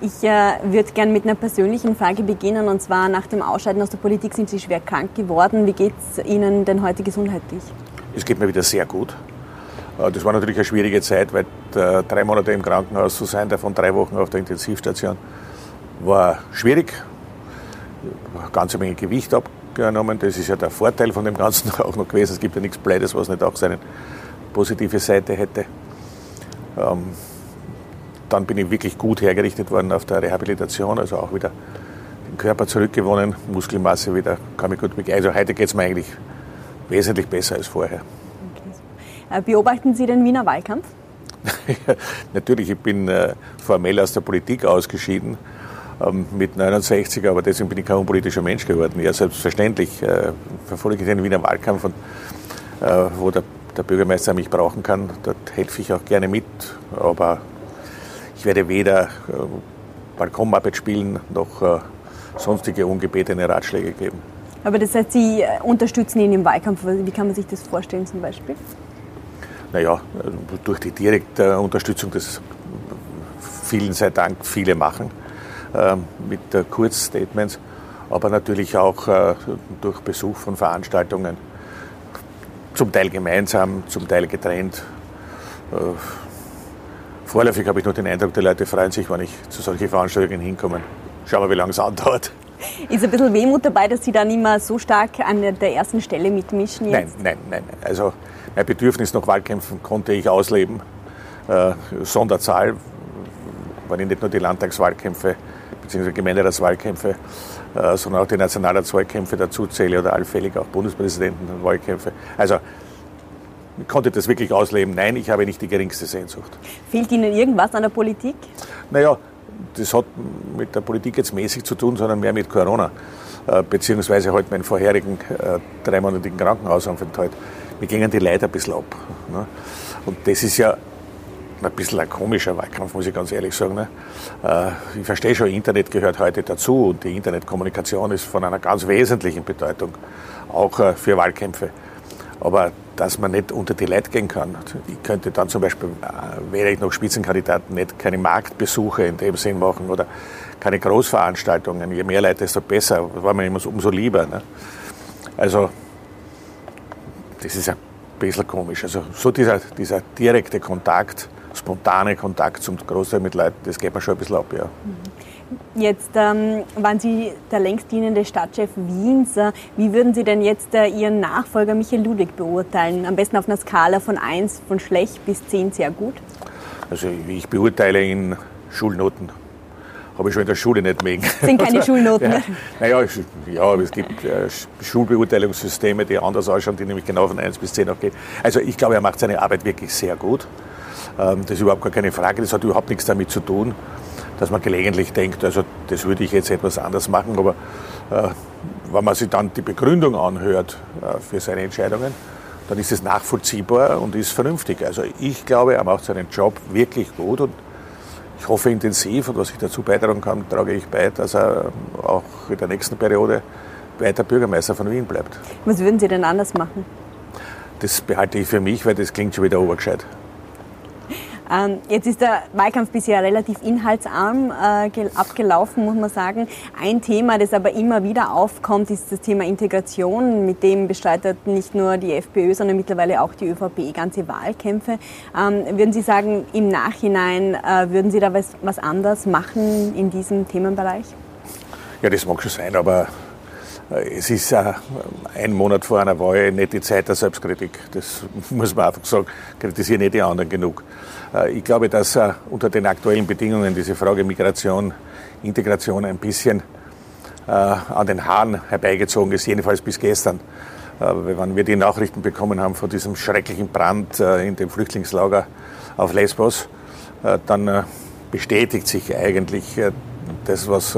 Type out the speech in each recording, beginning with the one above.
Ich äh, würde gerne mit einer persönlichen Frage beginnen und zwar nach dem Ausscheiden aus der Politik sind Sie schwer krank geworden. Wie geht es Ihnen denn heute gesundheitlich? Es geht mir wieder sehr gut. Äh, das war natürlich eine schwierige Zeit, weil äh, drei Monate im Krankenhaus zu sein, davon drei Wochen auf der Intensivstation, war schwierig. Eine ganze Menge Gewicht abgenommen. Das ist ja der Vorteil von dem Ganzen auch noch gewesen. Es gibt ja nichts Bleides, was nicht auch seine positive Seite hätte. Ähm, dann bin ich wirklich gut hergerichtet worden auf der Rehabilitation, also auch wieder den Körper zurückgewonnen, Muskelmasse wieder, kann mich gut bewegen. Also heute geht es mir eigentlich wesentlich besser als vorher. Okay. Äh, beobachten Sie den Wiener Wahlkampf? Natürlich, ich bin äh, formell aus der Politik ausgeschieden ähm, mit 69, aber deswegen bin ich kein unpolitischer Mensch geworden. Ja, selbstverständlich äh, verfolge ich den Wiener Wahlkampf und äh, wo der, der Bürgermeister mich brauchen kann, dort helfe ich auch gerne mit, aber ich werde weder äh, Balkonmuppet spielen noch äh, sonstige ungebetene Ratschläge geben. Aber das heißt, Sie äh, unterstützen ihn im Wahlkampf. Wie kann man sich das vorstellen zum Beispiel? Naja, durch die direkte Unterstützung, das vielen sei Dank viele machen, mit Kurzstatements, aber natürlich auch durch Besuch von Veranstaltungen, zum Teil gemeinsam, zum Teil getrennt. Vorläufig habe ich nur den Eindruck, die Leute freuen sich, wenn ich zu solchen Veranstaltungen hinkomme. Schauen wir, wie lange es andauert. Ist ein bisschen Wehmut dabei, dass Sie da nicht mehr so stark an der ersten Stelle mitmischen? Jetzt? Nein, nein, nein. Also mein Bedürfnis nach Wahlkämpfen konnte ich ausleben. Äh, Sonderzahl, ich nicht nur die Landtagswahlkämpfe bzw. Gemeinderatswahlkämpfe, äh, sondern auch die Nationalratswahlkämpfe dazu zähle oder allfällig auch Bundespräsidentenwahlkämpfe. Also konnte das wirklich ausleben. Nein, ich habe nicht die geringste Sehnsucht. Fehlt Ihnen irgendwas an der Politik? Naja, das hat mit der Politik jetzt mäßig zu tun, sondern mehr mit Corona, äh, beziehungsweise halt meinen vorherigen äh, dreimonatigen Krankenhausaufenthalt. Mir gingen die Leute ein bisschen ab. Ne? Und das ist ja ein bisschen ein komischer Wahlkampf, muss ich ganz ehrlich sagen. Ne? Äh, ich verstehe schon, Internet gehört heute dazu und die Internetkommunikation ist von einer ganz wesentlichen Bedeutung, auch für Wahlkämpfe. Aber dass man nicht unter die Leute gehen kann. Ich könnte dann zum Beispiel, äh, wäre ich noch Spitzenkandidat, nicht keine Marktbesuche in dem Sinn machen oder keine Großveranstaltungen. Je mehr Leute, desto besser. Das war mir immer umso lieber. Ne? Also, das ist ein bisschen komisch. Also, so dieser, dieser direkte Kontakt, spontane Kontakt zum Großteil mit Leuten, das geht mir schon ein bisschen ab, ja. Mhm. Jetzt ähm, waren Sie der längst dienende Stadtchef Wiens. Wie würden Sie denn jetzt äh, Ihren Nachfolger Michael Ludwig beurteilen? Am besten auf einer Skala von 1 von schlecht bis 10 sehr gut? Also ich beurteile in Schulnoten. Habe ich schon in der Schule nicht mögen. Sind keine Schulnoten? ja, naja, ja, es gibt äh, Schulbeurteilungssysteme, die anders ausschauen, die nämlich genau von 1 bis 10 auch gehen. Also ich glaube, er macht seine Arbeit wirklich sehr gut. Ähm, das ist überhaupt gar keine Frage. Das hat überhaupt nichts damit zu tun, dass man gelegentlich denkt, also das würde ich jetzt etwas anders machen, aber äh, wenn man sich dann die Begründung anhört äh, für seine Entscheidungen, dann ist es nachvollziehbar und ist vernünftig. Also ich glaube, er macht seinen Job wirklich gut und ich hoffe intensiv und was ich dazu beitragen kann, trage ich bei, dass er auch in der nächsten Periode weiter Bürgermeister von Wien bleibt. Was würden Sie denn anders machen? Das behalte ich für mich, weil das klingt schon wieder obergescheit. Ähm, jetzt ist der Wahlkampf bisher relativ inhaltsarm äh, abgelaufen, muss man sagen. Ein Thema, das aber immer wieder aufkommt, ist das Thema Integration. Mit dem bestreitet nicht nur die FPÖ, sondern mittlerweile auch die ÖVP ganze Wahlkämpfe. Ähm, würden Sie sagen, im Nachhinein äh, würden Sie da was, was anders machen in diesem Themenbereich? Ja, das mag schon sein, aber es ist äh, ein Monat vor einer Wahl nicht die Zeit der Selbstkritik. Das muss man einfach sagen. Kritisieren nicht die anderen genug. Äh, ich glaube, dass äh, unter den aktuellen Bedingungen diese Frage Migration, Integration ein bisschen an den Haaren herbeigezogen ist, jedenfalls bis gestern. Wenn wir die Nachrichten bekommen haben von diesem schrecklichen Brand in dem Flüchtlingslager auf Lesbos, dann bestätigt sich eigentlich das, was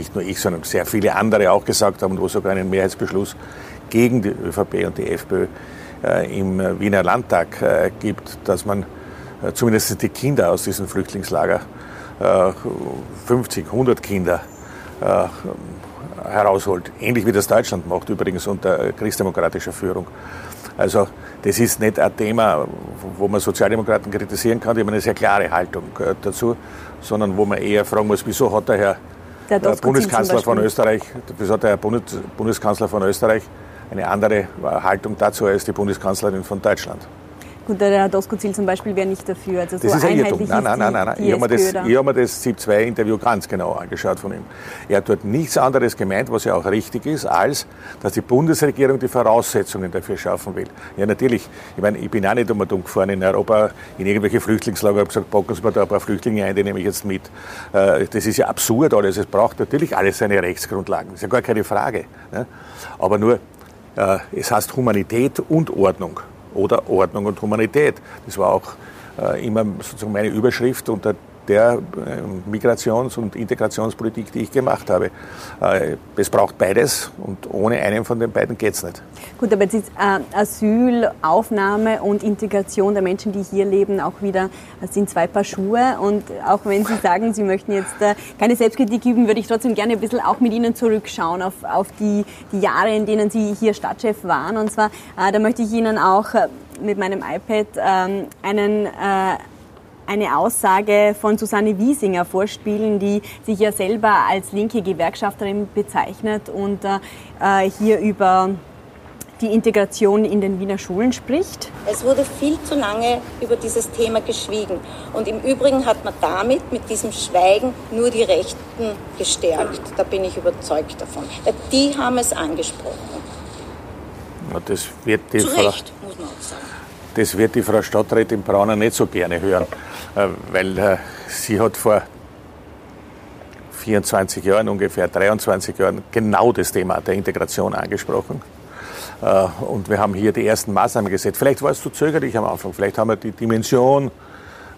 nicht nur ich, sondern sehr viele andere auch gesagt haben, wo sogar einen Mehrheitsbeschluss gegen die ÖVP und die FPÖ im Wiener Landtag gibt, dass man äh, zumindest die Kinder aus diesem Flüchtlingslager, 50, äh, 100 Kinder äh, herausholt. Ähnlich wie das Deutschland macht, übrigens unter christdemokratischer Führung. Also das ist nicht ein Thema, wo man Sozialdemokraten kritisieren kann, die haben eine sehr klare Haltung äh, dazu, sondern wo man eher fragen muss, wieso hat der Herr der Bundeskanzler von Österreich, wieso hat der Herr Bundeskanzler von Österreich eine andere Haltung dazu als die Bundeskanzlerin von Deutschland? Gut, der Herr Doskozil zum Beispiel wäre nicht dafür. Also so das ist ein Irrtum. Nein, nein, nein, nein, nein. Ich habe mir das, hab mir das ZIP-2-Interview ganz genau angeschaut von ihm. Er hat dort nichts anderes gemeint, was ja auch richtig ist, als, dass die Bundesregierung die Voraussetzungen dafür schaffen will. Ja, natürlich. Ich meine, ich bin auch nicht um dumm gefahren in Europa, in irgendwelche Flüchtlingslager, habe gesagt, packen Sie mir da ein paar Flüchtlinge ein, die nehme ich jetzt mit. Äh, das ist ja absurd alles. Es braucht natürlich alles seine Rechtsgrundlagen. Das ist ja gar keine Frage. Ne? Aber nur, äh, es heißt Humanität und Ordnung oder Ordnung und Humanität. Das war auch äh, immer sozusagen meine Überschrift unter der äh, Migrations- und Integrationspolitik, die ich gemacht habe. Äh, es braucht beides und ohne einen von den beiden geht es nicht. Gut, aber jetzt ist äh, Asyl, Aufnahme und Integration der Menschen, die hier leben, auch wieder, sind zwei Paar Schuhe. Und auch wenn Sie sagen, Sie möchten jetzt keine Selbstkritik üben, würde ich trotzdem gerne ein bisschen auch mit Ihnen zurückschauen auf, auf die, die Jahre, in denen Sie hier Stadtchef waren. Und zwar, da möchte ich Ihnen auch mit meinem iPad ähm, einen eine Aussage von Susanne Wiesinger vorspielen, die sich ja selber als linke Gewerkschafterin bezeichnet und äh, hier über die Integration in den Wiener Schulen spricht. Es wurde viel zu lange über dieses Thema geschwiegen. Und im Übrigen hat man damit, mit diesem Schweigen, nur die Rechten gestärkt. Da bin ich überzeugt davon. Die haben es angesprochen. das wird die Zu Recht, muss man auch sagen. Das wird die Frau Stadträtin Brauner nicht so gerne hören. Äh, weil äh, sie hat vor 24 Jahren, ungefähr 23 Jahren, genau das Thema der Integration angesprochen. Äh, und wir haben hier die ersten Maßnahmen gesetzt. Vielleicht war es zu zögerlich am Anfang, vielleicht haben wir die Dimension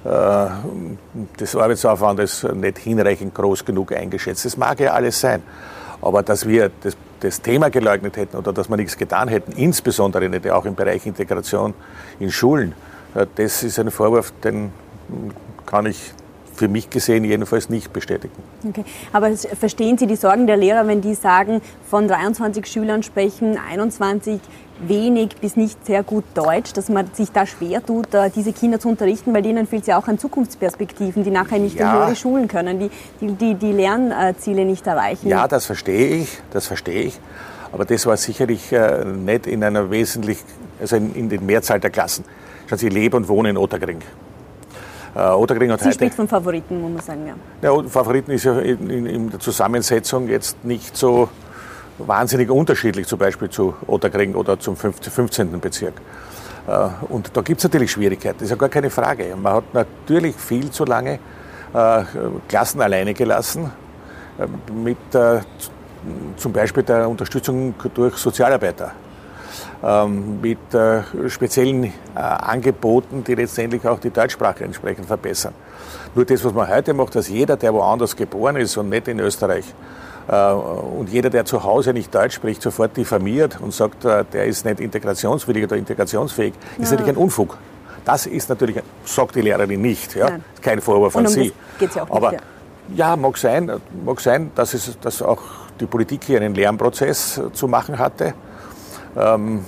des Arbeitsaufwandes nicht hinreichend groß genug eingeschätzt. Das mag ja alles sein. Aber dass wir das, das, Thema geleugnet hätten oder dass wir nichts getan hätten, insbesondere nicht auch im Bereich Integration in Schulen, das ist ein Vorwurf, den kann ich für mich gesehen jedenfalls nicht bestätigen. Okay. Aber verstehen Sie die Sorgen der Lehrer, wenn die sagen, von 23 Schülern sprechen 21 wenig bis nicht sehr gut Deutsch, dass man sich da schwer tut, diese Kinder zu unterrichten, weil denen fehlt es ja auch an Zukunftsperspektiven, die nachher nicht ja. in höhere Schulen können, die, die, die, die Lernziele nicht erreichen. Ja, das verstehe ich, das verstehe ich. Aber das war sicherlich äh, nicht in einer wesentlich, also in, in den Mehrzahl der Klassen. Schauen Sie, ich lebe und wohne in Ottergring. Äh, Otterkring hat Sie heute, spricht von Favoriten, muss man sagen, ja. ja Favoriten ist ja in, in, in, der Zusammensetzung jetzt nicht so wahnsinnig unterschiedlich, zum Beispiel zu Otterkring oder zum 15. Bezirk. Äh, und da gibt es natürlich Schwierigkeiten, das ist ja gar keine Frage. Man hat natürlich viel zu lange äh, Klassen alleine gelassen, äh, mit zum Beispiel der Unterstützung durch Sozialarbeiter. Ähm, mit speziellen Angeboten, die letztendlich auch die Deutschsprache entsprechend verbessern. Nur das, was man heute macht, dass jeder, der woanders geboren ist und nicht in Österreich, und jeder, der zu Hause nicht Deutsch spricht, sofort diffamiert und sagt, der ist nicht integrationswillig oder integrationsfähig, ist ja. natürlich ein Unfug. Das ist natürlich, sagt die Lehrerin nicht. Ja? Kein Vorwurf an um sie. Geht's ja auch Aber nicht, ja. ja, mag sein, mag sein dass, es, dass auch die Politik hier einen Lernprozess zu machen hatte. Ähm,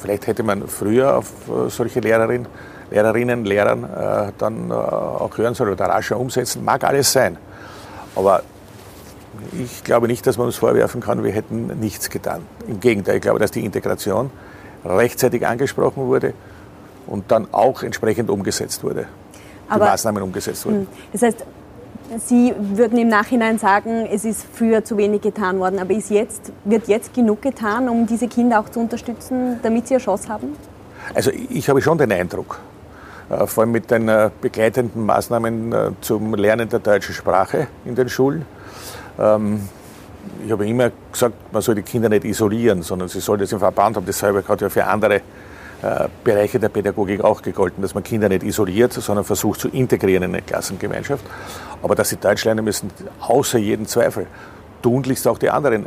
vielleicht hätte man früher auf äh, solche Lehrerin, Lehrerinnen, Lehrern äh, dann äh, auch hören sollen oder rascher umsetzen. Mag alles sein. Aber ich glaube nicht, dass man uns vorwerfen kann, wir hätten nichts getan. Im Gegenteil, ich glaube, dass die Integration rechtzeitig angesprochen wurde und dann auch entsprechend umgesetzt wurde. Die Aber, Maßnahmen umgesetzt wurden. Hm, das heißt, Sie würden im Nachhinein sagen, es ist früher zu wenig getan worden, aber ist jetzt, wird jetzt genug getan, um diese Kinder auch zu unterstützen, damit sie eine Chance haben? Also ich habe schon den Eindruck, äh, vor allem mit den äh, begleitenden Maßnahmen äh, zum Lernen der deutschen Sprache in den Schulen. Ähm, ich habe immer gesagt, man soll die Kinder nicht isolieren, sondern sie soll das im Verband haben. Dasselbe hat ja für andere Bereiche der Pädagogik auch gegolten, dass man Kinder nicht isoliert, sondern versucht zu integrieren in eine Klassengemeinschaft. Aber dass sie Deutsch lernen müssen, außer jedem Zweifel. Tunlichst auch die anderen.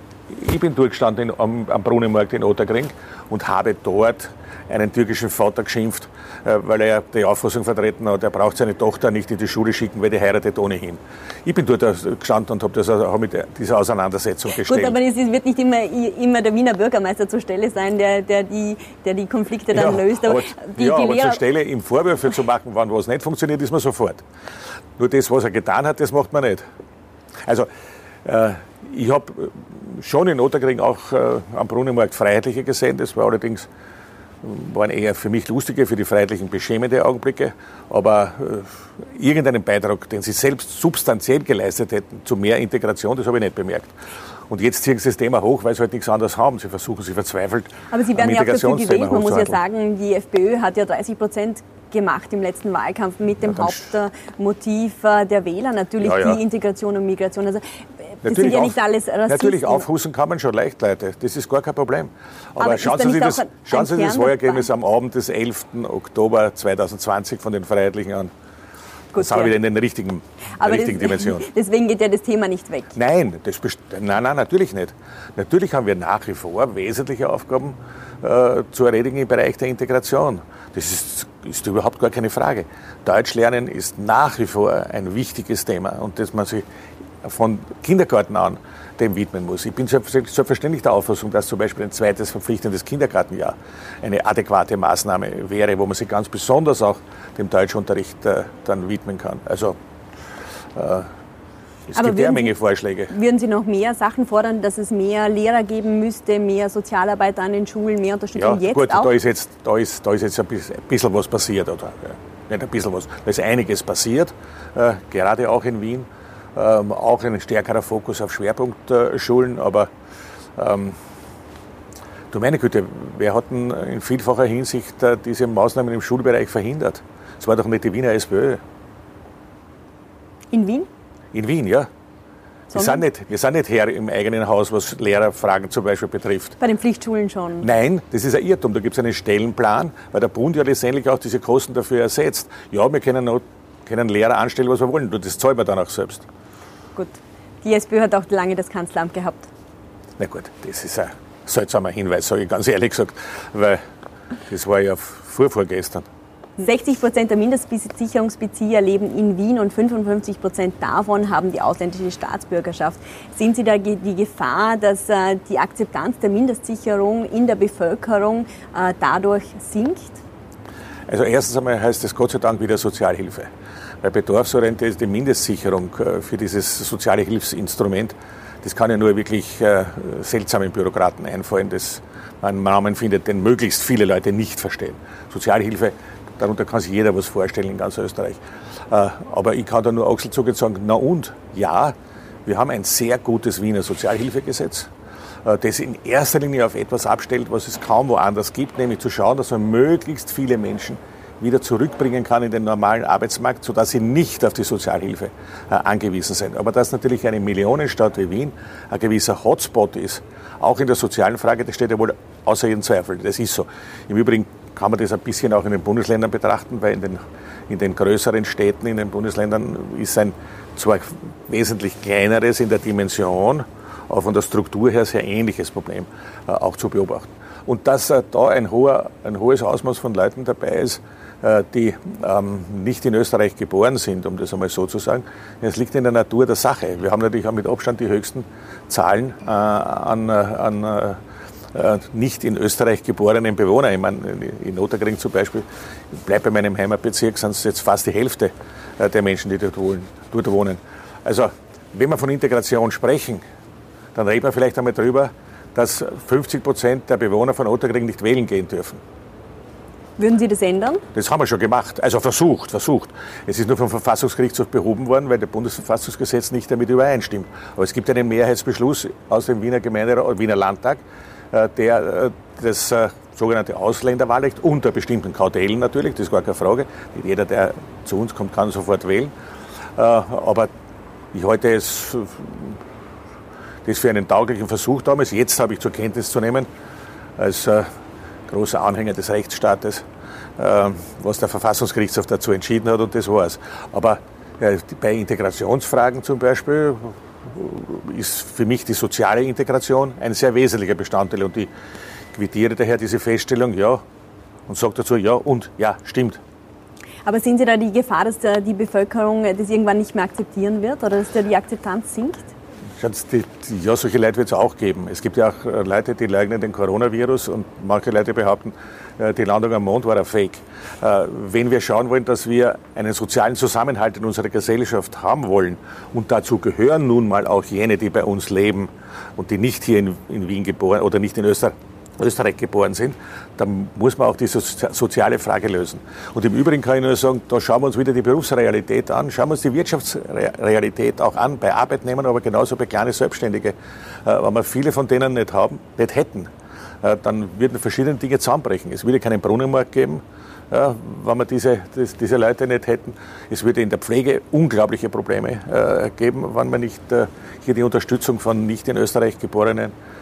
Ich bin durchgestanden am, am Brunnenmarkt in Otterkring und habe dort einen türkischen Vater geschimpft, äh, weil er die Auffassung vertreten hat, er braucht seine Tochter nicht in die Schule schicken, weil die heiratet ohnehin. Ich bin dort gestanden und habe das auch mit dieser Auseinandersetzung gestellt. Gut, aber es wird nicht immer, immer der Wiener Bürgermeister zur Stelle sein, der, der, die, der die Konflikte dann ja, löst. Aber, die, ja, die aber zur Stelle ihm Vorwürfe zu machen, wann was nicht funktioniert, ist man sofort. Nur das, was er getan hat, das macht man nicht. Also, äh, ich habe schon in Otterkring auch äh, am Brunnenmarkt Freiheitliche gesehen. Das war allerdings waren eher für mich lustige, für die Freiheitlichen beschämende Augenblicke. Aber äh, irgendeinen Beitrag, den sie selbst substanziell geleistet hätten zu mehr Integration, das habe ich nicht bemerkt. Und jetzt ziehen sie das Thema hoch, weil sie halt nichts anderes haben. Sie versuchen sie verzweifelt. Aber Sie werden ja auch dafür gewählt. Man muss ja sagen, die FPÖ hat ja 30 Prozent gemacht im letzten Wahlkampf mit dem Hauptmotiv äh, der Wähler, natürlich ja, ja. die Integration und Migration. Also natürlich ja nicht alles Rassisten. Natürlich aufhusen kann man schon leicht, Leute. Das ist gar kein Problem. Aber, Aber schauen Sie sich das, schauen Sie das Wahlergebnis am Abend des 11. Oktober 2020 von den Freiheitlichen an. Gut, sind wir wieder in den richtigen, Aber richtigen das, Dimensionen. Deswegen geht ja das Thema nicht weg. Nein, das nein, nein, natürlich nicht. Natürlich haben wir nach wie vor wesentliche Aufgaben äh, zu erledigen im Bereich der Integration. Das ist, ist überhaupt gar keine Frage. Deutsch lernen ist nach wie vor ein wichtiges Thema und dass man sich von Kindergarten an dem widmen muss. Ich bin selbstverständlich der Auffassung, dass zum Beispiel ein zweites verpflichtendes Kindergartenjahr eine adäquate Maßnahme wäre, wo man sich ganz besonders auch dem Deutschunterricht äh, dann widmen kann. Also äh, es Aber gibt ja eine Menge Vorschläge. Würden Sie noch mehr Sachen fordern, dass es mehr Lehrer geben müsste, mehr Sozialarbeiter an den Schulen, mehr Unterstützung ja, jetzt gut, auch? Da ist jetzt, da ist, da ist jetzt ein bisschen, was passiert. Oder? Nicht ein bisschen was, da ist einiges passiert, äh, gerade auch in Wien. Ähm, auch ein stärkerer Fokus auf Schwerpunktschulen, aber ähm, du meine Güte, wer hat denn in vielfacher Hinsicht äh, diese Maßnahmen im Schulbereich verhindert? Es war doch nicht die Wiener SPÖ. In Wien? In Wien, ja. Wir sind, nicht, wir sind nicht Herr im eigenen Haus, was Lehrerfragen zum Beispiel betrifft. Bei den Pflichtschulen schon? Nein, das ist ein Irrtum. Da gibt es einen Stellenplan, weil der Bund ja letztendlich auch diese Kosten dafür ersetzt. Ja, wir können, können Lehrer anstellen, was wir wollen. Das zahlen wir dann auch selbst. Gut. Die SPÖ hat auch lange das Kanzleramt gehabt. Na gut, das ist ein seltsamer Hinweis, sage ich ganz ehrlich gesagt, weil das war ja vorvorgestern. 60 Prozent der Mindestsicherungsbezieher leben in Wien und 55 Prozent davon haben die ausländische Staatsbürgerschaft. Sehen Sie da die Gefahr, dass äh, die Akzeptanz der Mindestsicherung in der Bevölkerung äh, dadurch sinkt? Also erstens einmal heißt es Gott sei Dank wieder Sozialhilfe. Weil Bedarfsorientierte ist die Mindestsicherung äh, für dieses soziale Hilfsinstrument. Das kann ja nur wirklich seltsamen Bürokraten einfallen, dass man einen Namen findet, den möglichst viele Leute nicht verstehen. Sozialhilfe Darunter kann sich jeder was vorstellen in ganz Österreich. Äh, aber ich kann da nur achselzuckend sagen, na und, ja, wir haben ein sehr gutes Wiener Sozialhilfegesetz, äh, das in erster Linie auf etwas abstellt, was es kaum woanders gibt, nämlich zu schauen, dass man möglichst viele Menschen wieder zurückbringen kann in den normalen Arbeitsmarkt, sodass sie nicht auf die Sozialhilfe äh, angewiesen sind. Aber dass natürlich eine Millionenstadt wie Wien ein gewisser Hotspot ist, auch in der sozialen Frage, das steht ja wohl außer jedem Zweifel. Das ist so. Im Übrigen kann man das ein bisschen auch in den Bundesländern betrachten, weil in den, in den größeren Städten, in den Bundesländern ist ein zwar wesentlich kleineres in der Dimension, aber von der Struktur her sehr ähnliches Problem äh, auch zu beobachten. Und dass äh, da ein, hoher, ein hohes Ausmaß von Leuten dabei ist, die ähm, nicht in Österreich geboren sind, um das einmal so zu sagen, das liegt in der Natur der Sache. Wir haben natürlich auch mit Abstand die höchsten Zahlen äh, an, äh, an äh, äh, nicht in Österreich geborenen Bewohner. Ich meine, in Otterkring zum Beispiel, ich bleibe bei meinem Heimatbezirk, sind es jetzt fast die Hälfte äh, der Menschen, die dort wohnen. Also, wenn wir von Integration sprechen, dann reden wir vielleicht einmal darüber, dass 50 Prozent der Bewohner von Otterkring nicht wählen gehen dürfen. Würden Sie das ändern? Das haben wir schon gemacht. Also versucht, versucht. Es ist nur vom Verfassungsgerichtshof behoben worden, weil das Bundesverfassungsgesetz nicht damit übereinstimmt. Aber es gibt einen Mehrheitsbeschluss aus dem Wiener, Gemeinderat, Wiener Landtag, äh, der äh, das äh, sogenannte Ausländerwahlrecht unter bestimmten Kautelen natürlich, das ist gar keine Frage. Nicht jeder, der zu uns kommt, kann sofort wählen. Aber ich halte es das für einen tauglichen Versuch damals. Jetzt habe ich zur Kenntnis zu nehmen, als großer Anhänger des Rechtsstaates, was der Verfassungsgerichtshof dazu entschieden hat und das war's. Aber bei Integrationsfragen zum Beispiel ist für mich die soziale Integration ein sehr wesentlicher Bestandteil und ich quittiere daher diese Feststellung, ja, und sage dazu, ja und, ja, stimmt. Aber sehen Sie da die Gefahr, dass die Bevölkerung das irgendwann nicht mehr akzeptieren wird oder dass da die Akzeptanz sinkt? Ja, solche Leute wird es auch geben. Es gibt ja auch äh, Leute, die leugnen den Coronavirus und manche Leute behaupten, äh, die Landung am Mond war ein Fake. Äh, wenn wir schauen wollen, dass wir einen sozialen Zusammenhalt in unserer Gesellschaft haben wollen und dazu gehören nun mal auch jene, die bei uns leben und die nicht hier in Wien geboren oder nicht in Österreich, Österreich geboren sind, dann muss man auch diese soziale Frage lösen. Und im Übrigen kann ich nur sagen, da schauen wir uns wieder die Berufsrealität an, schauen wir uns die Wirtschaftsrealität auch an, bei Arbeitnehmern, aber genauso bei kleinen Selbstständigen. Äh, wenn wir viele von denen nicht haben, nicht hätten, äh, dann würden verschiedene Dinge zusammenbrechen. Es würde keinen Brunnenmarkt geben, ja, wenn wir diese, diese Leute nicht hätten. Es würde in der Pflege unglaubliche Probleme äh, geben, wenn wir nicht äh, hier die Unterstützung von nicht in Österreich geborenen äh,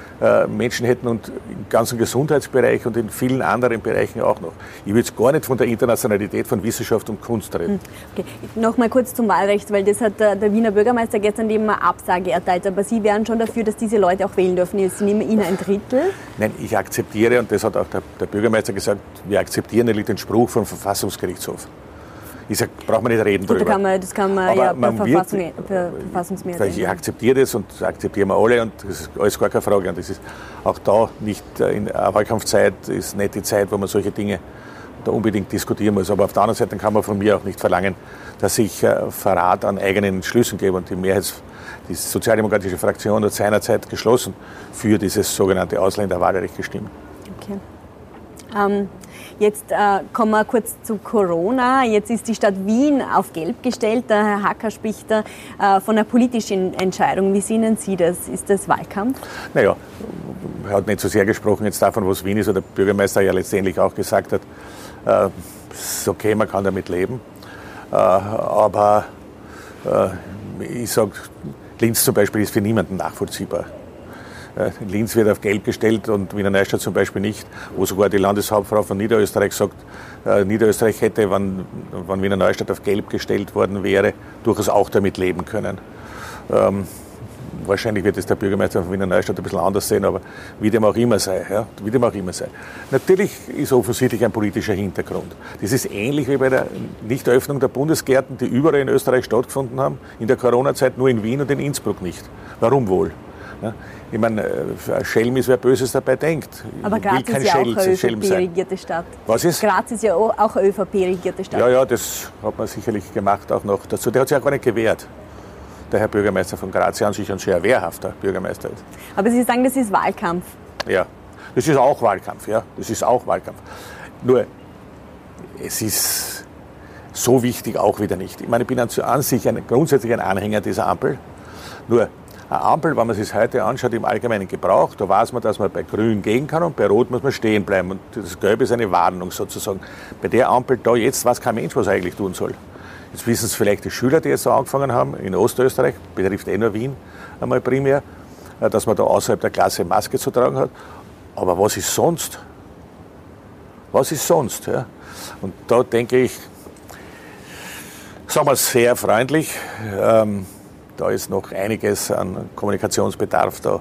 Menschen hätten und im ganzen Gesundheitsbereich und in vielen anderen Bereichen auch noch. Ich will jetzt gar nicht von der Internationalität von Wissenschaft und Kunst reden. Hm, okay. Nochmal kurz zum Wahlrecht, weil das hat der, der Wiener Bürgermeister gestern eben eine Absage erteilt. Aber Sie wären schon dafür, dass diese Leute auch wählen dürfen. Sie nehmen Ihnen ein Drittel? Nein, ich akzeptiere, und das hat auch der, der Bürgermeister gesagt, wir akzeptieren nämlich den Spruch vom Verfassungsgerichtshof. Ich sage, braucht man nicht reden Gut, drüber. Kann man, das kann man Aber ja man Verfassung, wird, Verfassungsmehrheit. Ich akzeptiere das und das akzeptieren wir alle und das ist alles gar keine Frage. Und das ist auch da nicht äh, in Wahlkampfzeit ist nicht die Zeit, wo man solche Dinge da unbedingt diskutieren muss. Aber auf der anderen Seite kann man von mir auch nicht verlangen, dass ich äh, Verrat an eigenen Schlüssen gebe. Und die Mehrheits, die sozialdemokratische Fraktion hat seinerzeit geschlossen für dieses sogenannte Ausländerwahlrecht gestimmt. Okay. Ähm, Jetzt äh, kommen wir kurz zu Corona. Jetzt ist die Stadt Wien auf Gelb gestellt. Der Herr Hacker spricht da äh, von einer politischen Entscheidung. Wie sehen Sie das? Ist das Wahlkampf? Naja, er hat nicht so sehr gesprochen jetzt davon, was Wien ist, oder der Bürgermeister ja letztendlich auch gesagt hat, äh, ist okay, man kann damit leben. Äh, aber äh, ich sage, Linz zum Beispiel ist für niemanden nachvollziehbar. Äh, Linz wird auf Gelb gestellt und Wiener Neustadt zum Beispiel nicht, wo sogar die Landeshauptfrau von Niederösterreich sagt, äh, Niederösterreich hätte, wenn, wenn Wiener Neustadt auf Gelb gestellt worden wäre, durchaus auch damit leben können. Ähm, wahrscheinlich wird es der Bürgermeister von Wiener Neustadt ein bisschen anders sehen, aber wie dem auch immer sei, ja, wie dem auch immer sei. Natürlich ist offensichtlich ein politischer Hintergrund. Das ist ähnlich wie bei der Nichteröffnung der Bundesgärten, die überall in Österreich stattgefunden haben, in der Corona-Zeit nur in Wien und in Innsbruck nicht. Warum wohl? Ich meine, ein Schelm ist, wer Böses dabei denkt. Aber Graz ist ja Schell, auch eine ÖVP-regierte Stadt. Was ist? Graz ist ja auch eine ÖVP-regierte Stadt. Ja, ja, das hat man sicherlich gemacht auch noch dazu. Der hat sich auch gar nicht gewehrt. Der Herr Bürgermeister von Graz, an sich ein sehr wehrhafter Bürgermeister ist. Aber Sie sagen, das ist Wahlkampf. Ja, das ist auch Wahlkampf, ja. Das ist auch Wahlkampf. Nur, es ist so wichtig auch wieder nicht. Ich meine, ich bin an sich ein, grundsätzlich ein Anhänger dieser Ampel. Nur, eine Ampel, wenn man sich heute anschaut, im allgemeinen Gebrauch, da weiß man, dass man bei Grün gehen kann und bei Rot muss man stehen bleiben. Und das Gelbe ist eine Warnung sozusagen. Bei der Ampel da jetzt weiß kein Mensch, was er eigentlich tun soll. Jetzt wissen es vielleicht die Schüler, die jetzt angefangen haben, in Ostösterreich, betrifft eh nur Wien einmal primär, äh, dass man da außerhalb der Klasse Maske zu tragen hat. Aber was ist sonst? Was ist sonst? Ja? Und da denke ich, sagen wir sehr freundlich, ähm, da ist noch einiges an Kommunikationsbedarf da.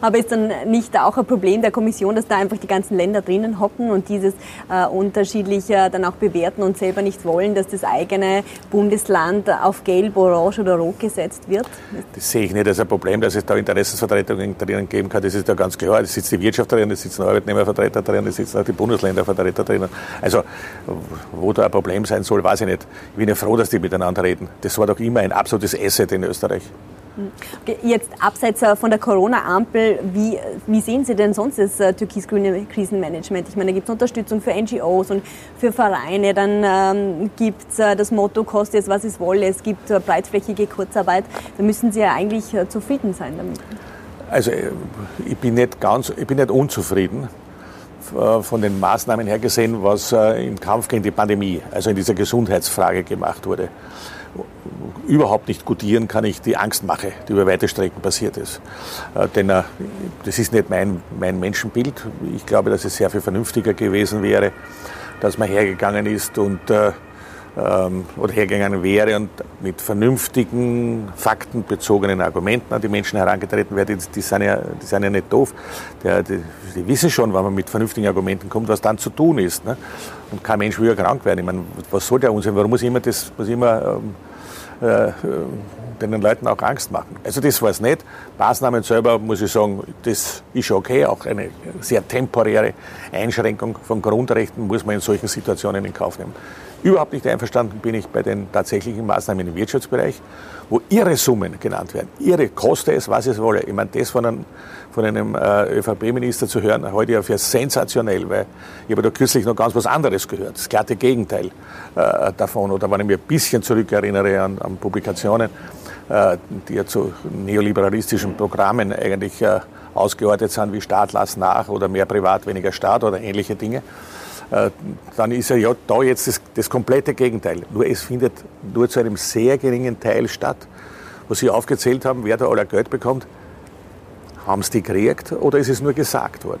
Aber ist dann nicht auch ein Problem der Kommission, dass da einfach die ganzen Länder drinnen hocken und dieses äh, unterschiedlich äh, dann auch bewerten und selber nicht wollen, dass das eigene Bundesland auf Gelb, Orange oder Rot gesetzt wird? Das sehe ich nicht als ein Problem, dass es da Interessensvertretungen drinnen geben kann. Das ist ja ganz klar. Es sitzt die Wirtschaft drin, es sitzen Arbeitnehmervertreter drin, es sitzen auch die Bundesländervertreter drinnen. Also, wo da ein Problem sein soll, weiß ich nicht. Ich bin ja froh, dass die miteinander reden. Das war doch immer ein absolutes Asset in Österreich. Jetzt abseits äh, von der Corona-Ampel, wie, wie sehen Sie denn sonst das äh, türkis-grüne Krisenmanagement? Ich meine, da gibt es Unterstützung für NGOs und für Vereine, dann ähm, gibt es äh, das Motto, kostet es, was es wolle, es gibt breitflächige Kurzarbeit. Da müssen Sie ja eigentlich zufrieden sein damit. Also ich bin nicht ganz, ich bin nicht unzufrieden von den Maßnahmen her gesehen, was im Kampf gegen die Pandemie, also in dieser Gesundheitsfrage gemacht wurde überhaupt nicht gutieren kann ich die Angstmache, die über weite Strecken passiert ist. Äh, denn äh, das ist nicht mein, mein Menschenbild. Ich glaube, dass es sehr viel vernünftiger gewesen wäre, dass man hergegangen ist und äh, ähm, oder hergegangen wäre und mit vernünftigen, faktenbezogenen Argumenten an die Menschen herangetreten wäre, die, die, sind, ja, die sind ja nicht doof. Die, die, die, wissen schon, wenn man mit vernünftigen Argumenten kommt, was dann zu tun ist. Ne? Und kein Mensch will ja krank werden. Ich meine, was soll der Unsinn? Warum muss immer das, muss immer ähm, äh, den Leuten auch Angst machen. Also das war es nicht. Maßnahmen selber, muss ich sagen, das ist okay. Auch eine sehr temporäre Einschränkung von Grundrechten muss man in solchen Situationen in Kauf nehmen. Überhaupt nicht einverstanden bin ich bei den tatsächlichen Maßnahmen im Wirtschaftsbereich, wo irre Summen genannt werden. Irre, koste es, was es wolle. Ich meine, das von einem, von einem äh, ÖVP-Minister zu hören, heute ja für sensationell, weil ich habe da kürzlich noch ganz was anderes gehört. Das glatte Gegenteil äh, davon. Oder wenn ich mir ein bisschen zurückerinnere an, an Publikationen, äh, die ja zu neoliberalistischen Programmen eigentlich äh, ausgeordnet sind, wie Staat lass nach oder mehr Privat, weniger Staat oder ähnliche Dinge. Äh, dann ist ja da jetzt das, das komplette Gegenteil. Nur es findet nur zu einem sehr geringen Teil statt. Was Sie aufgezählt haben, wer da aller Geld bekommt, haben es die gekriegt oder ist es nur gesagt worden?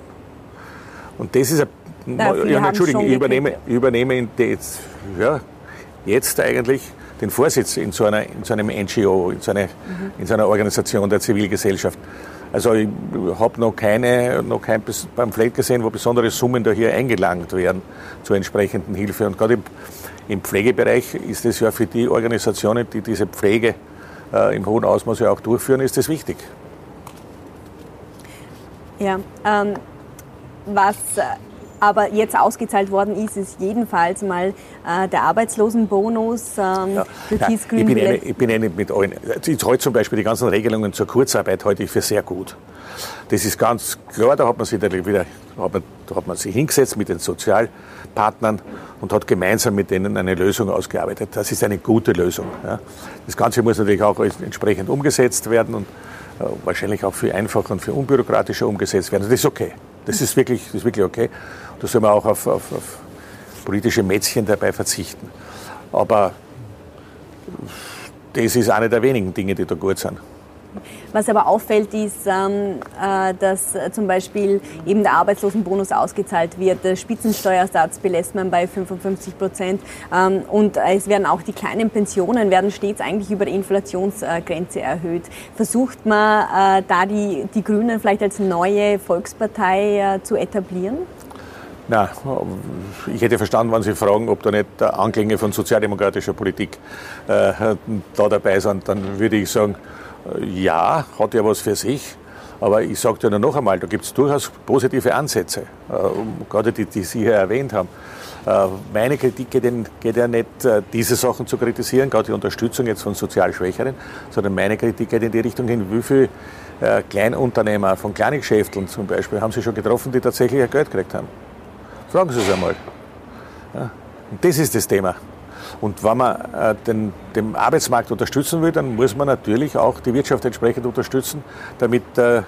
Und das ist ein, ja, ja Entschuldigung, ich übernehme, ich übernehme jetzt, ja, jetzt eigentlich den Vorsitz in so, einer, in so einem NGO, in so, eine, mhm. in so einer Organisation der Zivilgesellschaft. Also ich habe noch, keine, noch kein Pamphlet gesehen, wo besondere Summen da hier eingelangt werden zur entsprechenden Hilfe. Und gerade im, Pflegebereich ist es ja für die Organisationen, die diese Pflege äh, im hohen Ausmaß ja auch durchführen, ist das wichtig. Ja, ähm, was äh, aber jetzt ausgezahlt worden ist, ist jedenfalls mal äh, der Arbeitslosenbonus ähm, ja. für ja, ich, bin eine, ich bin eine mit allen. Ich halte zum Beispiel die ganzen Regelungen zur Kurzarbeit halte ich für sehr gut. Das ist ganz klar, da hat man sich wieder, hat man, da hat man sich hingesetzt mit den Sozialpartnern und hat gemeinsam mit denen eine Lösung ausgearbeitet. Das ist eine gute Lösung. Ja. Das Ganze muss natürlich auch entsprechend umgesetzt werden und äh, wahrscheinlich auch viel einfacher und viel unbürokratischer umgesetzt werden. Das ist okay. Das ist wirklich, das ist wirklich okay. Da soll man auch auf, auf, auf politische Mätzchen dabei verzichten. Aber das ist eine der wenigen Dinge, die da gut sind. Was aber auffällt, ist, ähm, äh, dass zum Beispiel eben der Arbeitslosenbonus ausgezahlt wird. Der Spitzensteuersatz belässt man bei 55 Prozent. Ähm, und es werden auch die kleinen Pensionen werden stets eigentlich über die Inflationsgrenze erhöht. Versucht man äh, da die, die Grünen vielleicht als neue Volkspartei äh, zu etablieren? Na, ich hätte verstanden, wenn Sie fragen, ob da nicht Anklänge von sozialdemokratischer Politik äh, da dabei sind, dann würde ich sagen, äh, ja, hat ja was für sich. Aber ich sage nur noch einmal, da gibt es durchaus positive Ansätze, äh, gerade die, die Sie hier erwähnt haben. Äh, meine Kritik geht, in, geht, ja nicht, äh, diese Sachen zu kritisieren, gerade die Unterstützung jetzt von sozial Schwächeren, sondern meine Kritik geht in die Richtung hin, wie viele äh, Kleinunternehmer von Kleingeschäften zum Beispiel haben Sie schon getroffen, die tatsächlich ihr Geld gekriegt haben. Fragen Sie es einmal. Ja. Und das ist das Thema. Und wenn man äh, den, den Arbeitsmarkt unterstützen will, dann muss man natürlich auch die Wirtschaft entsprechend unterstützen, damit äh,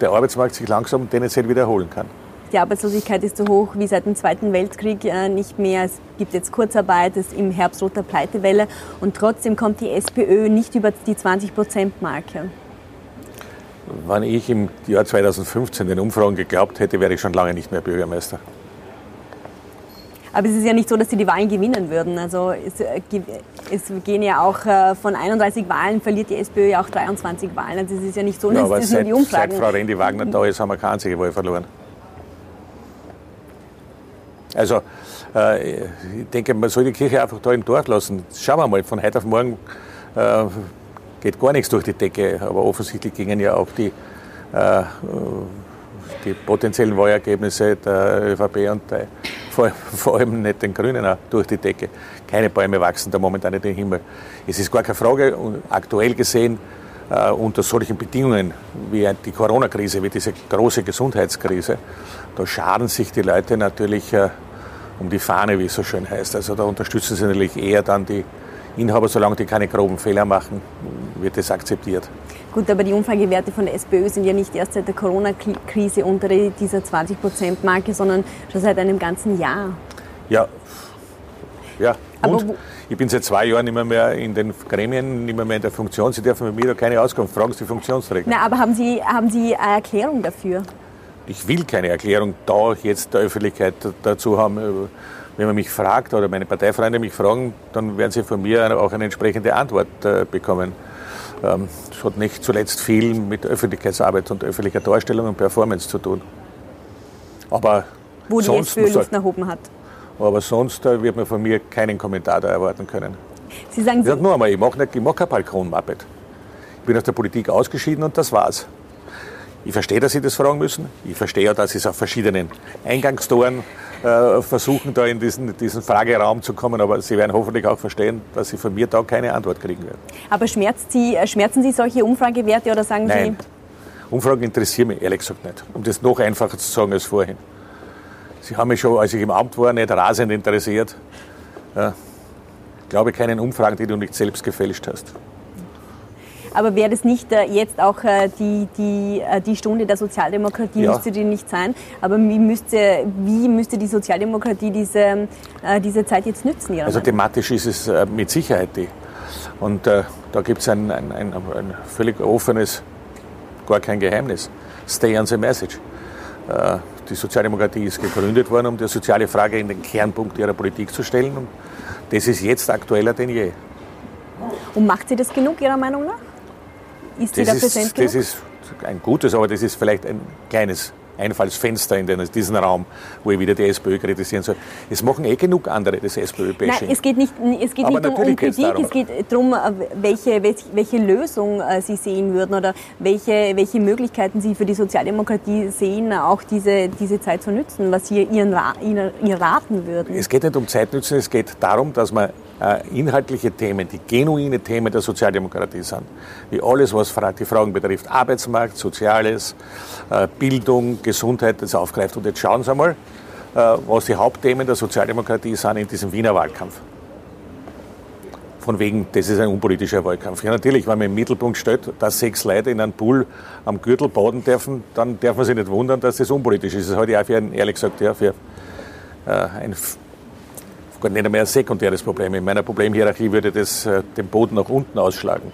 der Arbeitsmarkt sich langsam tendenziell wiederholen kann. Die Arbeitslosigkeit ist so hoch wie seit dem Zweiten Weltkrieg äh, nicht mehr. Es gibt jetzt Kurzarbeit, es ist im Herbst roter Pleitewelle und trotzdem kommt die SPÖ nicht über die 20-Prozent-Marke. Wenn ich im Jahr 2015 den Umfragen geglaubt hätte, wäre ich schon lange nicht mehr Bürgermeister. Aber es ist ja nicht so, dass sie die Wahlen gewinnen würden. Also es, äh, es gehen ja auch äh, von 31 Wahlen, verliert die SPÖ ja auch 23 Wahlen. Also es ist ja nicht so, dass ja, das seit, die Umfragen... Seit Frau Rendi Wagner da ist, haben wir keine einzige Wahl verloren. Also äh, ich denke, man soll die Kirche einfach da im Dorf lassen. Schauen wir mal, von heute auf morgen äh, geht gar nichts durch die Decke. Aber offensichtlich gingen ja auch die äh, die potenziellen Wahlergebnisse der ÖVP und der, vor, vor, allem nicht den Grünen auch durch die Decke. Keine Bäume wachsen da momentan in den Himmel. Es ist gar keine Frage, aktuell gesehen, äh, unter solchen Bedingungen wie die Corona-Krise, wie diese große Gesundheitskrise, da schaden sich die Leute natürlich äh, um die Fahne, wie es so schön heißt. Also da unterstützen sie natürlich eher dann die Inhaber, solange die keine groben Fehler machen, wird das akzeptiert. Gut, aber die Umfragewerte von der SPÖ sind ja nicht erst seit der Corona-Krise unter dieser 20-Prozent-Marke, sondern schon seit einem ganzen Jahr. Ja, ja. Und ich bin seit zwei Jahren nicht mehr, in den Gremien, nicht mehr, in der Funktion. Sie dürfen mit mir da keine Auskunft fragen, Sie die Funktionsträger. Na, aber haben Sie, haben Sie eine Erklärung dafür? Ich will keine Erklärung da jetzt der Öffentlichkeit dazu haben. wenn man mich fragt oder meine Parteifreunde mich fragen, dann werden sie von mir auch eine entsprechende Antwort äh, bekommen. Ähm, das hat nicht zuletzt viel mit Öffentlichkeitsarbeit und öffentlicher Darstellung und Performance zu tun. Aber Wo die sonst, SPÖ Luft nach oben hat. aber sonst äh, wird man von mir keinen Kommentar da erwarten können. Sie sagen, Ich sage nur einmal, ich mache mach keine Balkonmappet. Ich bin aus der Politik ausgeschieden und das war's. Ich verstehe, dass Sie das fragen müssen. Ich verstehe ja, dass Sie es auf verschiedenen Eingangstoren äh, versuchen, da in diesen, diesen Frageraum zu kommen. Aber Sie werden hoffentlich auch verstehen, dass Sie von mir da keine Antwort kriegen werden. aber schmerzt Sie, äh, schmerzen Sie solche Umfragewerte oder sagen Nein. Umfragen interessieren mich ehrlich gesagt nicht. Um das noch einfacher zu sagen als vorhin. Sie haben mich schon, als ich im Amt war, nicht rasend interessiert. Ja. Ich glaube keinen Umfragen, die du nicht selbst gefälscht hast. Aber wäre das nicht äh, jetzt auch äh, die, die, äh, die Stunde der Sozialdemokratie, Ja. müsste die nicht sein, aber wie müsste, wie müsste die Sozialdemokratie diese, diese Zeit jetzt nützen? Ihrer Also Meinung? thematisch ist es mit Sicherheit die. Und äh, da gibt es ein, ein, ein, ein völlig offenes, gar kein Geheimnis. Stay on the message. Äh, die Sozialdemokratie ist gegründet worden, um die soziale Frage in den Kernpunkt ihrer Politik zu stellen. Und das ist jetzt aktueller denn je. Und macht sie das genug Ihrer Meinung nach? Ist sie da Das präsent ist, das genug? ist ein gutes, aber das ist vielleicht ein kleines Einfallsfenster in den, diesen Raum, wo ich wieder die SPÖ kritisieren soll. Es machen eh genug andere das Nein, SPÖ-Bashing. es geht nicht, es geht Aber nicht um, um Kritik, darum. es geht darum, welche, welche, welche Lösung äh, Sie sehen würden oder welche, welche Möglichkeiten Sie für die Sozialdemokratie sehen, auch diese, diese Zeit zu nützen, was Sie Ihren, Ra- Ihnen, ihr raten würden. Es geht nicht um Zeitnützen, es geht darum, dass man äh, inhaltliche Themen, die genuine Themen der Sozialdemokratie sind, wie alles, was die Fragen betrifft, Arbeitsmarkt, Soziales, äh, Bildung, Gesundheit, das aufgreift. Und jetzt schauen Sie einmal, äh, was die Hauptthemen der Sozialdemokratie sind in diesem Wiener Wahlkampf. Von wegen, das ist ein unpolitischer Wahlkampf. Ja, natürlich, wenn man im Mittelpunkt stellt, dass sechs Leute in einem Pool am Gürtel baden dürfen, dann darf man sich nicht wundern, dass das unpolitisch ist. Das halte ich auch für ein, ehrlich gesagt, ja, für äh, ein gar nicht einmal ein sekundäres Problem. In meiner Problemhierarchie würde das äh, den Boden nach unten ausschlagen.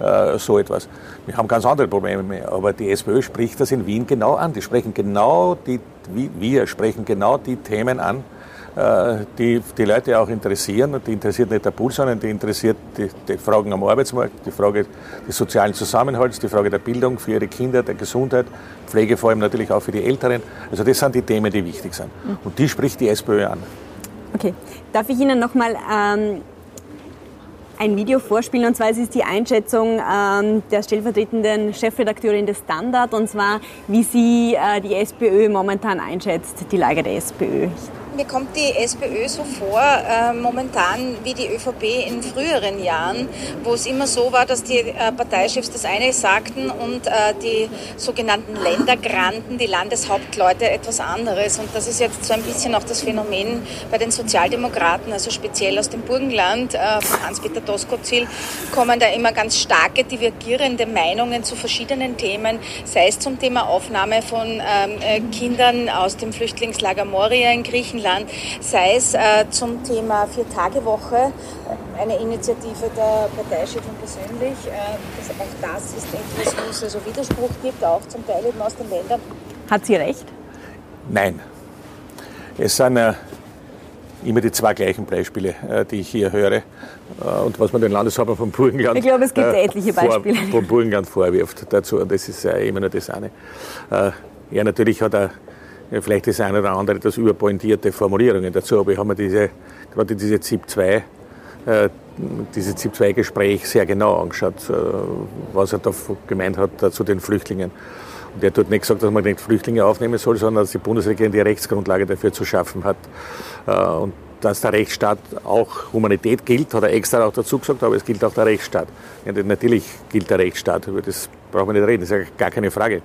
Äh, so etwas. Wir haben ganz andere Probleme mehr. Aber die SPÖ spricht das in Wien genau an. Die sprechen genau die, wir sprechen genau die Themen an, äh, die die Leute auch interessieren. Und die interessiert nicht der Pool, sondern die interessiert die, die Fragen am Arbeitsmarkt, die Frage des sozialen Zusammenhalts, die Frage der Bildung für ihre Kinder, der Gesundheit, Pflege vor allem natürlich auch für die Älteren. Also das sind die Themen, die wichtig sind. Und die spricht die SPÖ an. Okay, darf ich Ihnen nochmal ähm, ein Video vorspielen? Und zwar es ist die Einschätzung ähm, der stellvertretenden Chefredakteurin des Standard, und zwar wie sie äh, die SPÖ momentan einschätzt, die Lage der SPÖ. Mir kommt die SPÖ so vor, äh, momentan wie die ÖVP in früheren Jahren, wo es immer so war, dass die äh, Parteichefs das eine sagten und äh, die sogenannten Ländergranten, die Landeshauptleute etwas anderes. Und das ist jetzt so ein bisschen auch das Phänomen bei den Sozialdemokraten, also speziell aus dem Burgenland, äh, von Hans-Peter Doskozil, kommen da immer ganz starke, divergierende Meinungen zu verschiedenen Themen, sei es zum Thema Aufnahme von ähm, äh, Kindern aus dem Flüchtlingslager Moria in Griechenland, sei es äh, zum Thema Vier-Tage-Woche, äh, eine Initiative der Parteichefin persönlich. Äh, das, auch das ist etwas, wo es also Widerspruch gibt, auch zum Teil eben aus den Ländern. Hat sie recht? Nein. Es sind äh, immer die zwei gleichen Beispiele, äh, die ich hier höre. Und was man den Landeshauptmann vom Burgenland, Ich glaube, es gibt etliche Beispiele. Vor, vom Burgenland vorwirft dazu. Und das ist immer nur das eine. Ja, natürlich hat er vielleicht das eine oder andere das überpointierte Formulierungen dazu, aber ich habe mir diese, gerade diese ZIP 2 äh, dieses ZIP-2-Gespräch sehr genau angeschaut, äh, was er da gemeint hat äh, zu den Flüchtlingen. Und er hat dort nicht gesagt, dass man nicht Flüchtlinge aufnehmen soll, sondern dass die Bundesregierung die Rechtsgrundlage dafür zu schaffen hat. Äh, Und dass der Rechtsstaat auch Humanität gilt, hat er extra auch dazu gesagt, aber es gilt auch der Rechtsstaat. Ja, natürlich gilt der Rechtsstaat, über das brauchen wir nicht reden, das ist ja gar keine Frage.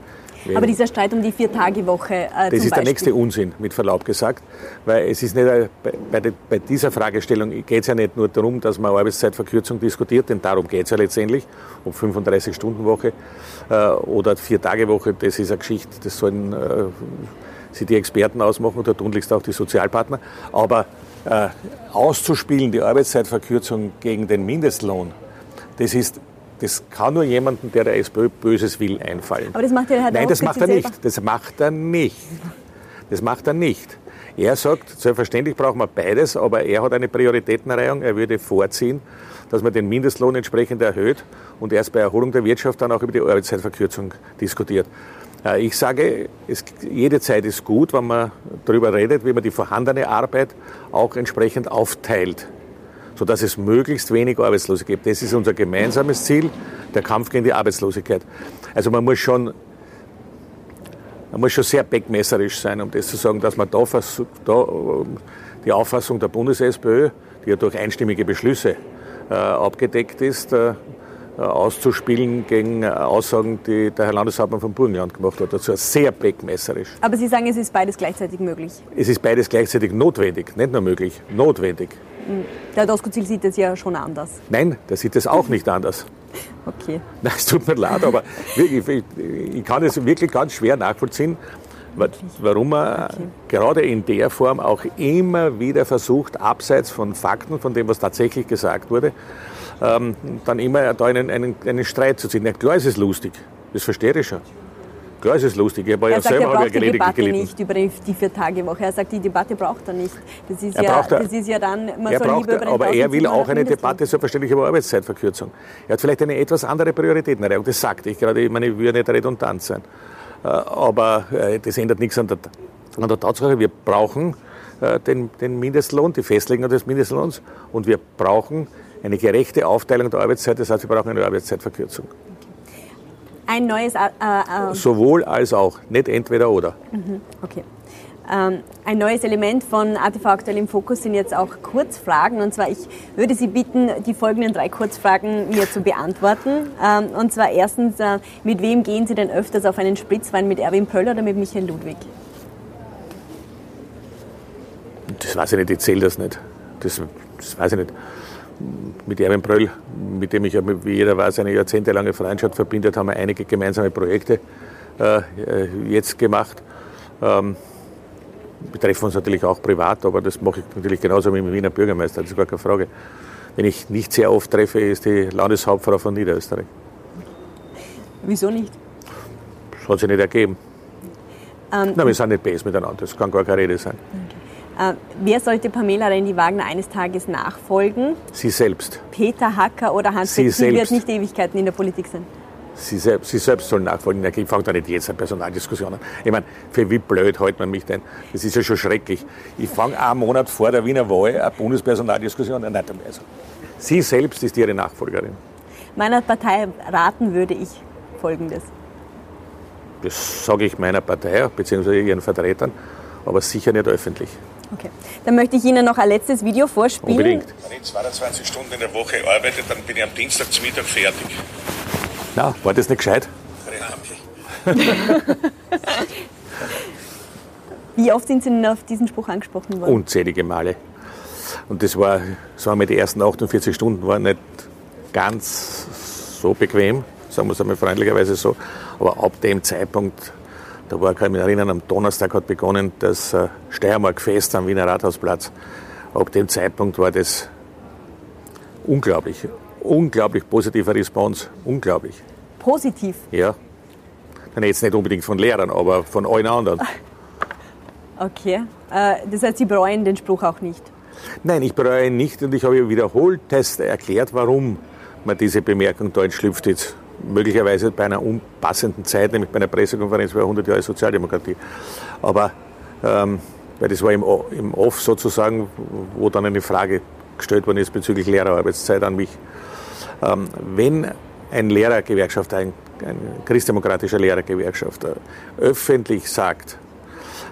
Aber dieser Streit um die Vier-Tage-Woche äh, Das ist der Beispiel. nächste Unsinn, mit Verlaub gesagt. Weil es ist nicht, ein- bei, bei, de- bei dieser Fragestellung geht es ja nicht nur darum, dass man Arbeitszeitverkürzung diskutiert, denn darum geht es ja letztendlich, ob 35-Stunden-Woche äh, oder Vier-Tage-Woche, das ist eine Geschichte, das sollen äh, sich die Experten ausmachen und da tunlichst auch die Sozialpartner. Aber äh, auszuspielen, die Arbeitszeitverkürzung gegen den Mindestlohn, das ist das kann nur jemanden, der der SPÖ Böses will, einfallen. Aber das macht ja Herr Nein, das macht er selber. nicht. Das macht er nicht. Das macht er nicht. Er sagt, selbstverständlich brauchen wir beides, aber er hat eine Prioritätenreihung. Er würde vorziehen, dass man den Mindestlohn entsprechend erhöht und erst bei Erholung der Wirtschaft dann auch über die Arbeitszeitverkürzung diskutiert. Äh, ich sage, es, jede Zeit ist gut, wenn man darüber redet, wie man die vorhandene Arbeit auch entsprechend aufteilt, sodass es möglichst wenig Arbeitslose gibt. Das ist unser gemeinsames Ziel, der Kampf gegen die Arbeitslosigkeit. Also man muss schon, man muss schon sehr beckmesserisch sein, um das zu sagen, dass man da, versucht, da die Auffassung der Bundes-SPÖ, die ja durch einstimmige Beschlüsse äh, abgedeckt ist, äh, äh, auszuspielen gegen äh, Aussagen, die der Herr Landeshauptmann von Burgenland gemacht hat. Dazu sehr beckmesserisch. Aber Sie sagen, es ist beides gleichzeitig möglich? Es ist beides gleichzeitig notwendig, nicht nur möglich, notwendig. Hm. Der Doskozil sieht es ja schon anders. Nein, der sieht es auch nicht anders. Okay. Nein, es tut mir leid, aber ich, ich, kann es wirklich ganz schwer nachvollziehen, warum man okay. gerade in der Form auch immer wieder versucht, abseits von Fakten, von dem, was tatsächlich gesagt wurde, ähm, dann immer da einen, einen, einen Streit zu ziehen. Ja, klar ist es lustig, das verstehe ich schon. Klar ist es lustig. Ich habe ja sagt, selber er braucht die Debatte gelitten. nicht über die Vier-Tage-Woche. Er sagt, die Debatte braucht er nicht. Das ist, er ja, braucht, das ist ja dann, man soll braucht, lieber über Aber er will auch eine Debatte, selbstverständlich, über Arbeitszeitverkürzung. Er hat vielleicht eine etwas andere Prioritätenreihung. Das sagte ich gerade. Ich meine, ich würde nicht redundant sein. Äh, aber äh, das ändert nichts an der, an der Tatsache. Wir brauchen äh, den, den Mindestlohn, die Festlegung des Mindestlohns. Und wir brauchen eine gerechte Aufteilung der Arbeitszeit. Das heißt, wir brauchen eine Arbeitszeitverkürzung. Ein neues. Äh, äh, Sowohl als auch, nicht entweder oder. Mhm, okay. Ähm, ein neues Element von ATV aktuell im Fokus sind jetzt auch Kurzfragen. Und zwar, ich würde Sie bitten, die folgenden drei Kurzfragen mir zu beantworten. Ähm, und zwar erstens, äh, mit wem gehen Sie denn öfters auf einen Spritzwein? Mit Erwin Pöll oder mit Michael Ludwig? Das weiß ich nicht, ich zähle das nicht. Das, das weiß ich nicht mit Erwin Bröll, mit dem ich, wie jeder weiß, eine jahrzehntelange Freundschaft verbindet, haben wir einige gemeinsame Projekte äh, jetzt gemacht. Ähm, wir treffen uns natürlich auch privat, aber das mache ich natürlich genauso wie mit dem Wiener Bürgermeister, das ist gar keine Frage. Wenn ich nicht sehr oft treffe, ist die Landeshauptfrau von Niederösterreich. Wieso nicht? Das hat sich nicht ergeben. Ähm, Nein, wir sind nicht best miteinander, das kann gar keine Rede sein. Okay. Äh, wer sollte Pamela Rendi-Wagner eines Tages nachfolgen? Sie selbst. Peter Hacker oder Hans Sie, Sie wird nicht Ewigkeiten in der Politik sein. Sie selbst, Sie selbst sollen nachfolgen. Ich fange da nicht jetzt eine Personaldiskussion an. Ich meine, für wie blöd hält man mich denn? Das ist ja schon schrecklich. Ich fange einen Monat vor der Wiener Wahl eine Bundespersonaldiskussion an. Also, Sie selbst ist Ihre Nachfolgerin. Meiner Partei raten würde ich Folgendes. Das sage ich meiner Partei, beziehungsweise ihren Vertretern, aber sicher nicht öffentlich. Okay. Dann möchte ich Ihnen noch ein letztes Video vorspielen. Unbedingt. Wenn ich 22 Stunden in der Woche arbeite, dann bin ich am Dienstag zum Mittag fertig. Na, war das nicht gescheit? Wie oft sind Sie denn auf diesen Spruch angesprochen worden? Unzählige Male. Und das war, sagen wir, die ersten 48 Stunden waren nicht ganz so bequem, sagen wir es einmal freundlicherweise so. Aber ab dem Zeitpunkt da war, kann ich mich erinnern, am Donnerstag hat begonnen das äh, Steiermark-Fest am Wiener Rathausplatz. Ab dem Zeitpunkt war das unglaublich, unglaublich positiver Response, unglaublich. Positiv? Ja. Dann jetzt nicht unbedingt von Lehrern, aber von allen anderen. Okay. Äh, das heißt, Sie bereuen den Spruch auch nicht? Nein, ich bereue ihn nicht und ich habe wiederholt erklärt, warum man diese Bemerkung da entschlüpft jetzt möglicherweise bei einer unpassenden Zeit, nämlich bei einer Pressekonferenz über 100 Jahre Sozialdemokratie. Aber ähm, weil das war im, im Off sozusagen, wo dann eine Frage gestellt worden ist bezüglich Lehrerarbeitszeit an mich. Ähm, wenn ein Lehrergewerkschafter, ein, ein christdemokratischer Lehrergewerkschafter öffentlich sagt,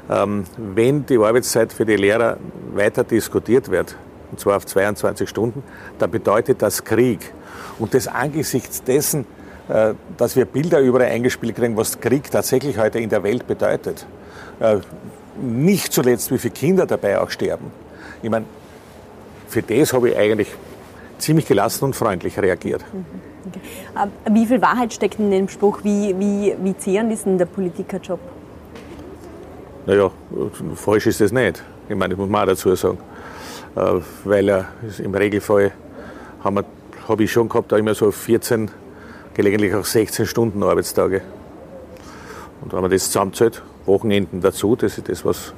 ähm, wenn die Arbeitszeit für die Lehrer weiter diskutiert wird, und zwar auf 22 Stunden, dann bedeutet das Krieg. Und das angesichts dessen, äh, dass wir Bilder überall eingespielt kriegen, was Krieg tatsächlich heute in der Welt bedeutet. Äh, nicht zuletzt, wie viele Kinder dabei auch sterben. Ich meine, für das habe ich eigentlich ziemlich gelassen und freundlich reagiert. Mhm, okay. Wie viel Wahrheit steckt in dem Spruch? Wie, wie, wie zehren ist denn der Politikerjob? Naja, falsch ist das nicht. Ich meine, das muss man auch dazu sagen. Äh, weil er im Regelfall habe hab ich schon gehabt, da immer so 14 gelegentlich auch 16 Stunden Arbeitstage. Und wenn man das zusammenzählt, Wochenenden dazu, das ist das, was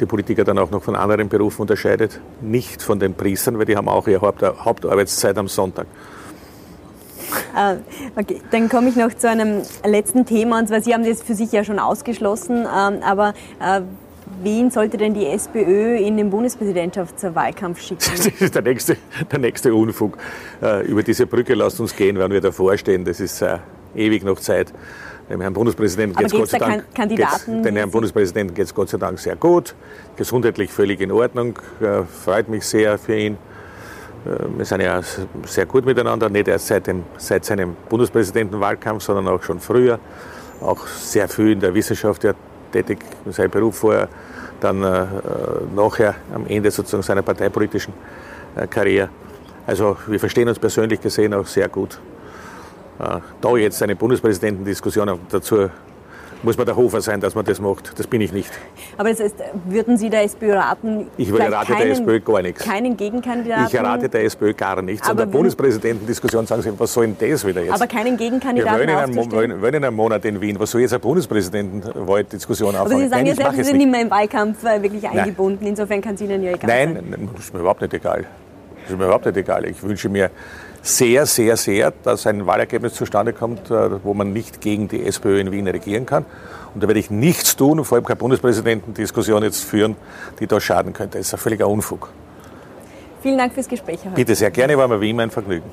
die Politiker dann auch noch von anderen Berufen unterscheidet. Nicht von den Priestern, weil die haben auch ihre Hauptarbeitszeit am Sonntag. Äh, okay, dann komme ich noch zu einem letzten Thema. Und zwar, Sie haben das für sich ja schon ausgeschlossen, ähm, aber äh, wen sollte denn die SPÖ in den Bundespräsidentschaftswahlkampf schicken? Das ist der nächste, der nächste Unfug. Äh, über diese Brücke lasst uns gehen, werden wir davor stehen. Das ist ewig noch Zeit. Dem Herrn Bundespräsidenten geht es Gott sei Dank. Kandidaten, den Herrn Bundespräsidenten geht es Gott sei Dank sehr gut. Gesundheitlich völlig in Ordnung. Freut mich sehr für ihn. Wir sind ja sehr gut miteinander, nicht erst seit, dem, seit seinem Bundespräsidentenwahlkampf, sondern auch schon früher. Auch sehr viel in der Wissenschaft ja, tätig, sein Beruf vorher, dann äh, nachher am Ende sozusagen seiner parteipolitischen äh, Karriere. Also wir verstehen uns persönlich gesehen auch sehr gut. Äh, da jetzt eine Bundespräsidentendiskussion dazu muss man der Hofer sein, dass man das macht. Das bin ich nicht. Aber das heißt, würden Sie der SPÖ raten? Ich würde rate keinen, der SPÖ gar nichts. Keinen Gegenkandidaten? Ich rate der SPÖ gar nichts. Aber in der Bundespräsidentendiskussion sagen Sie, was soll denn das wieder jetzt? Aber keinen Gegenkandidaten Wir wollen in, einem, wollen in einem Monat in Wien. Was soll jetzt eine Bundespräsidentendiskussion anfangen? Aber Sie sagen Nein, jetzt, Sie sind nicht mehr im Wahlkampf äh, wirklich eingebunden. Nein. Insofern kann es Ihnen ja egal Nein, sein. Nein, das ist mir überhaupt nicht egal. Das ist mir überhaupt nicht egal. Ich wünsche mir sehr, sehr, sehr, dass ein Wahlergebnis zustande kommt, äh, wo man nicht gegen die SPÖ in Wien regieren kann. Und da werde ich nichts tun, vor allem keine Bundespräsidentendiskussion jetzt führen, die da schaden könnte. Das ist ein völliger Unfug. Vielen Dank fürs Gespräch. Herr Bitte sehr gerne, war mir wie immer ein Vergnügen.